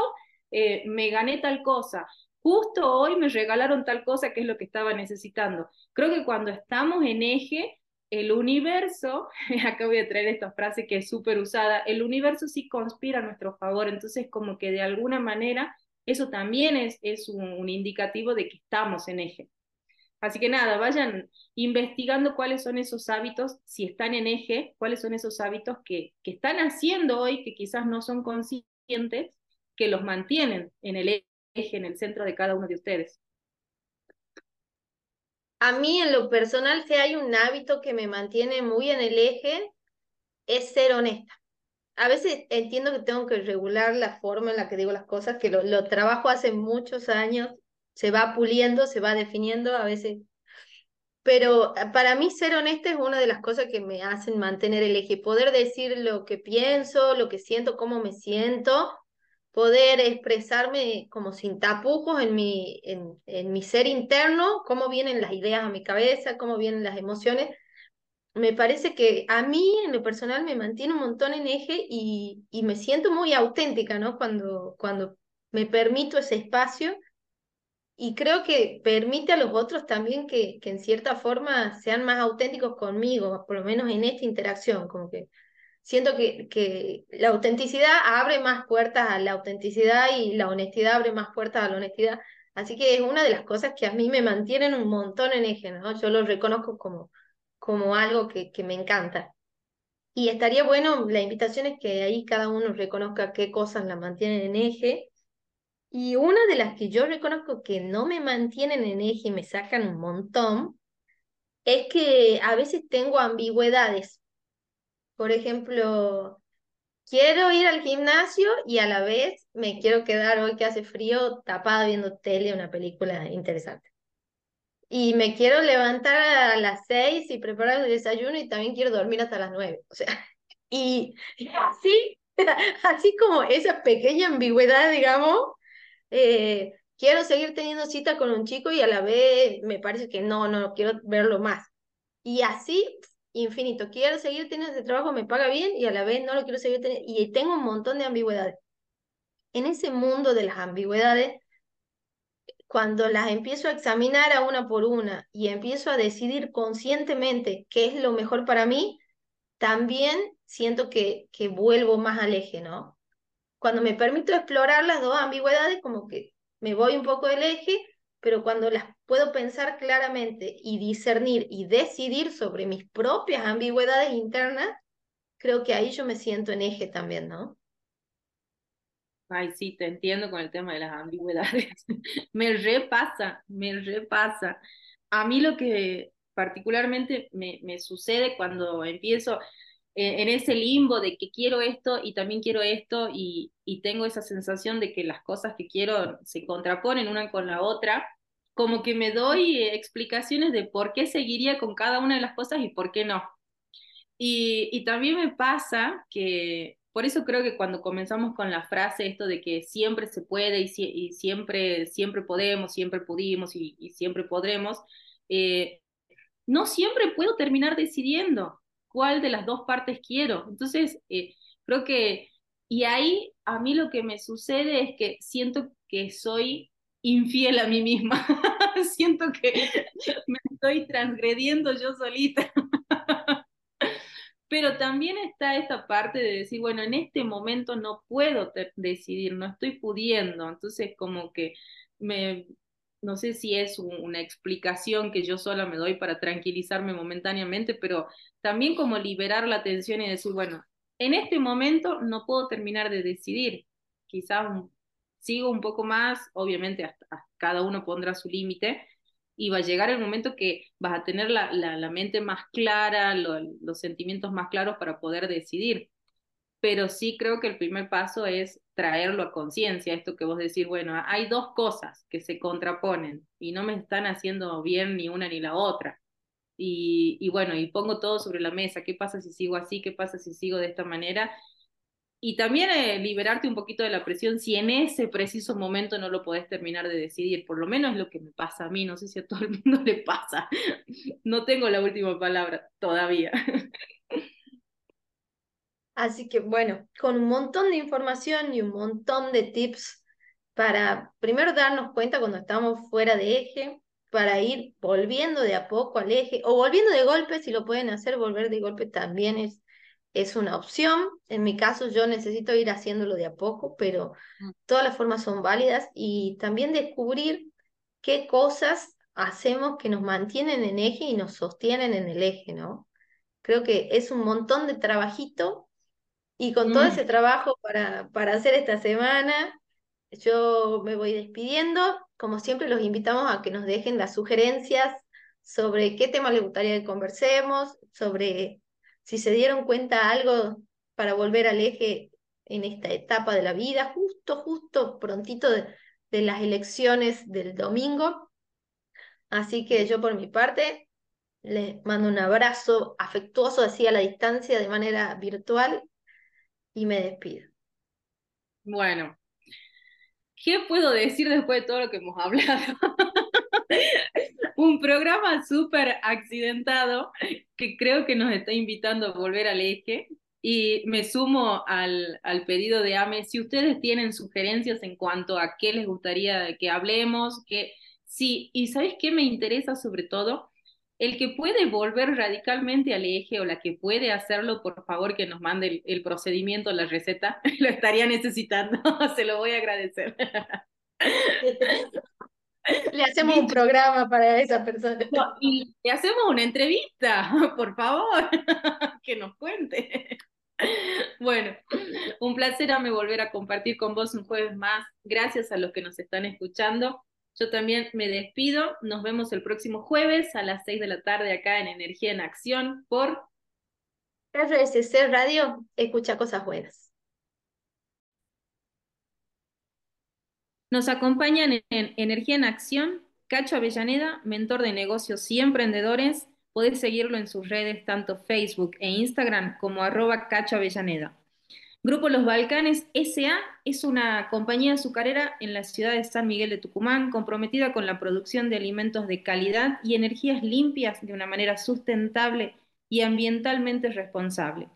eh, me gané tal cosa, justo hoy me regalaron tal cosa que es lo que estaba necesitando. Creo que cuando estamos en eje, el universo, acá voy a traer esta frase que es súper usada, el universo sí conspira a nuestro favor, entonces como que de alguna manera eso también es, es un, indicativo de que estamos en eje. Así que nada, vayan investigando cuáles son esos hábitos, si están en eje, cuáles son esos hábitos que, que están haciendo hoy, que quizás no son conscientes, que los mantienen en el eje, en el centro de cada uno de ustedes. A mí en lo personal, si hay un hábito que me mantiene muy en el eje, es ser honesta. A veces entiendo que tengo que regular la forma en la que digo las cosas, que lo, lo trabajo hace muchos años, se va puliendo, se va definiendo, a veces pero eh, para mí ser honesta es una de las cosas que me hacen mantener el eje, poder decir lo que pienso, lo que siento, cómo me siento, poder expresarme como sin tapujos en mi, en, en mi ser interno, cómo vienen las ideas a mi cabeza, cómo vienen las emociones. Me parece que a mí en lo personal me mantiene un montón en eje y, y me siento muy auténtica, ¿no? Cuando, cuando me permito ese espacio y creo que permite a los otros también que, que en cierta forma sean más auténticos conmigo, por lo menos en esta interacción, como que siento que, que la autenticidad abre más puertas a la autenticidad y la honestidad abre más puertas a la honestidad. Así que es una de las cosas que a mí me mantienen un montón en eje, ¿no? Yo lo reconozco como, como algo que, que me encanta. Y estaría bueno, la invitación es que ahí cada uno reconozca qué cosas la mantienen en eje. Y una de las que yo reconozco que no me mantienen en eje y me sacan un montón, es que a veces tengo ambigüedades por ejemplo, quiero ir al gimnasio y a la vez me quiero quedar hoy que hace frío tapada viendo tele, una película interesante. Y me quiero levantar a las seis y preparar el desayuno y también quiero dormir hasta las nueve. O sea, y, así, así como esa pequeña ambigüedad, digamos, eh, quiero seguir teniendo cita con un chico y a la vez me parece que no, no, quiero verlo más. Y así infinito. Quiero seguir teniendo ese trabajo, me paga bien y a la vez no lo quiero seguir teniendo. Y tengo un montón de ambigüedades. En ese mundo de las ambigüedades, cuando las empiezo a examinar a una por una y empiezo a decidir conscientemente qué es lo mejor para mí, también siento que, que vuelvo más al eje, ¿no? Cuando me permito explorar las dos ambigüedades, como que me voy un poco del eje pero cuando las puedo pensar claramente y discernir y decidir sobre mis propias ambigüedades internas, creo que ahí yo me siento en eje también, ¿no? Ay, sí, te entiendo con el tema de las ambigüedades. me repasa, me repasa. a mí lo que particularmente me, me sucede cuando empiezo en ese limbo de que quiero esto y también quiero esto y, y, tengo esa sensación de que las cosas que quiero se contraponen una con la otra, como que me doy explicaciones de por qué seguiría con cada una de las cosas y por qué no. Y, y también me pasa que, por eso creo que cuando comenzamos con la frase esto de que siempre se puede y, y siempre, siempre podemos, siempre pudimos y, y siempre podremos, eh, no siempre puedo terminar decidiendo cuál de las dos partes quiero. Entonces, eh, creo que, y ahí a mí lo que me sucede es que siento que soy infiel a mí misma. siento que me estoy transgrediendo yo solita. Pero también está esta parte de decir, bueno, en este momento no puedo decidir, no estoy pudiendo. Entonces, como que me, no sé si es una explicación que yo sola me doy para tranquilizarme momentáneamente, pero también como liberar la tensión y decir, bueno, en este momento no puedo terminar de decidir, quizás sigo un poco más, obviamente hasta, cada uno pondrá su límite, y va a llegar el momento que vas a tener la, la, mente más clara, los sentimientos más claros para poder decidir. Pero sí creo que el primer paso es traerlo a conciencia, esto que vos decís, bueno, hay dos cosas que se contraponen y no me están haciendo bien ni una ni la otra. Y, bueno, y pongo todo sobre la mesa, ¿qué pasa si sigo así? ¿Qué pasa si sigo de esta manera? Y también eh, liberarte un poquito de la presión si en ese preciso momento no lo podés terminar de decidir, por lo menos es lo que me pasa a mí, no sé si a todo el mundo le pasa, no tengo la última palabra todavía. Así que bueno, con un montón de información y un montón de tips para primero darnos cuenta cuando estamos fuera de eje, para ir volviendo de a poco al eje o volviendo de golpe, si lo pueden hacer, volver de golpe también es, es una opción. En mi caso yo necesito ir haciéndolo de a poco, pero mm. todas las formas son válidas y también descubrir qué cosas hacemos que nos mantienen en eje y nos sostienen en el eje, ¿no? Creo que es un montón de trabajito y con todo mm. ese trabajo para, para hacer esta semana, yo me voy despidiendo. Como siempre, los invitamos a que nos dejen las sugerencias sobre qué tema les gustaría que conversemos, sobre si se dieron cuenta algo para volver al eje en esta etapa de la vida, justo, justo, prontito de, de las elecciones del domingo. Así que yo por mi parte les mando un abrazo afectuoso así a la distancia de manera virtual y me despido. Bueno, ¿Qué puedo decir después de todo lo que hemos hablado? Un programa súper accidentado que creo que nos está invitando a volver al eje. Y me sumo al, al pedido de AME. Si ustedes tienen sugerencias en cuanto a qué les gustaría que hablemos, que sí, y ¿sabes qué me interesa sobre todo? El que puede volver radicalmente al eje o la que puede hacerlo, por favor que nos mande el, procedimiento, la receta, lo estaría necesitando, se lo voy a agradecer. Le hacemos un programa para esa persona. y le hacemos una entrevista, por favor, que nos cuente. Bueno, un placer a me volver a compartir con vos un jueves más. Gracias a los que nos están escuchando. Yo también me despido. Nos vemos el próximo jueves a las 6 de la tarde acá en Energía en Acción por RSC Radio. Escucha cosas buenas. Nos acompañan en Energía en Acción Cacho Avellaneda, mentor de negocios y emprendedores. Podés seguirlo en sus redes, tanto Facebook e Instagram como arroba Cacho Avellaneda. Grupo Los Balcanes SA es una compañía azucarera en la ciudad de San Miguel de Tucumán comprometida con la producción de alimentos de calidad y energías limpias de una manera sustentable y ambientalmente responsable.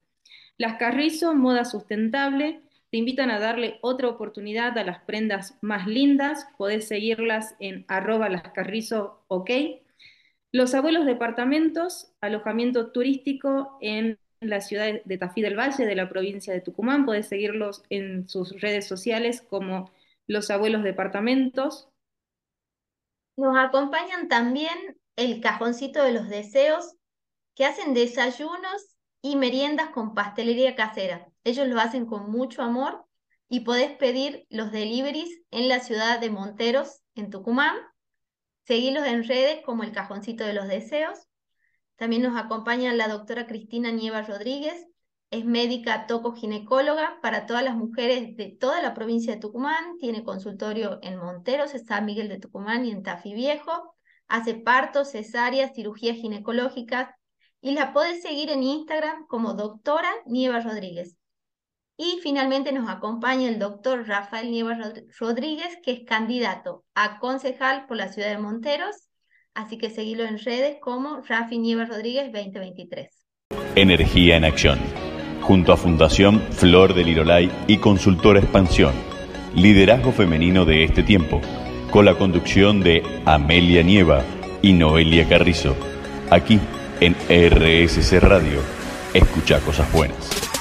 Las Carrizo, moda sustentable, te invitan a darle otra oportunidad a las prendas más lindas. Podés seguirlas en arroba ok. Los abuelos departamentos, alojamiento turístico en la ciudad de Tafí del Valle, de la provincia de Tucumán. Podés seguirlos en sus redes sociales como Los Abuelos Departamentos. Nos acompañan también el Cajoncito de los Deseos, que hacen desayunos y meriendas con pastelería casera. Ellos lo hacen con mucho amor y podés pedir los deliveries en la ciudad de Monteros, en Tucumán. Seguilos en redes como el Cajoncito de los Deseos. También nos acompaña la doctora Cristina Nieva Rodríguez, es médica tocoginecóloga para todas las mujeres de toda la provincia de Tucumán, tiene consultorio en Monteros, San Miguel de Tucumán y en Tafí Viejo, hace partos, cesáreas, cirugías ginecológicas y la puedes seguir en Instagram como doctora Nieva Rodríguez. Y finalmente nos acompaña el doctor Rafael Nieva Rodríguez, que es candidato a concejal por la ciudad de Monteros. Así que seguilo en redes como Rafi Nieva Rodríguez 2023. Energía en acción. Junto a Fundación Flor del Lirolay y Consultora Expansión. Liderazgo femenino de este tiempo. Con la conducción de Amelia Nieva y Noelia Carrizo. Aquí en RSC Radio. Escucha cosas buenas.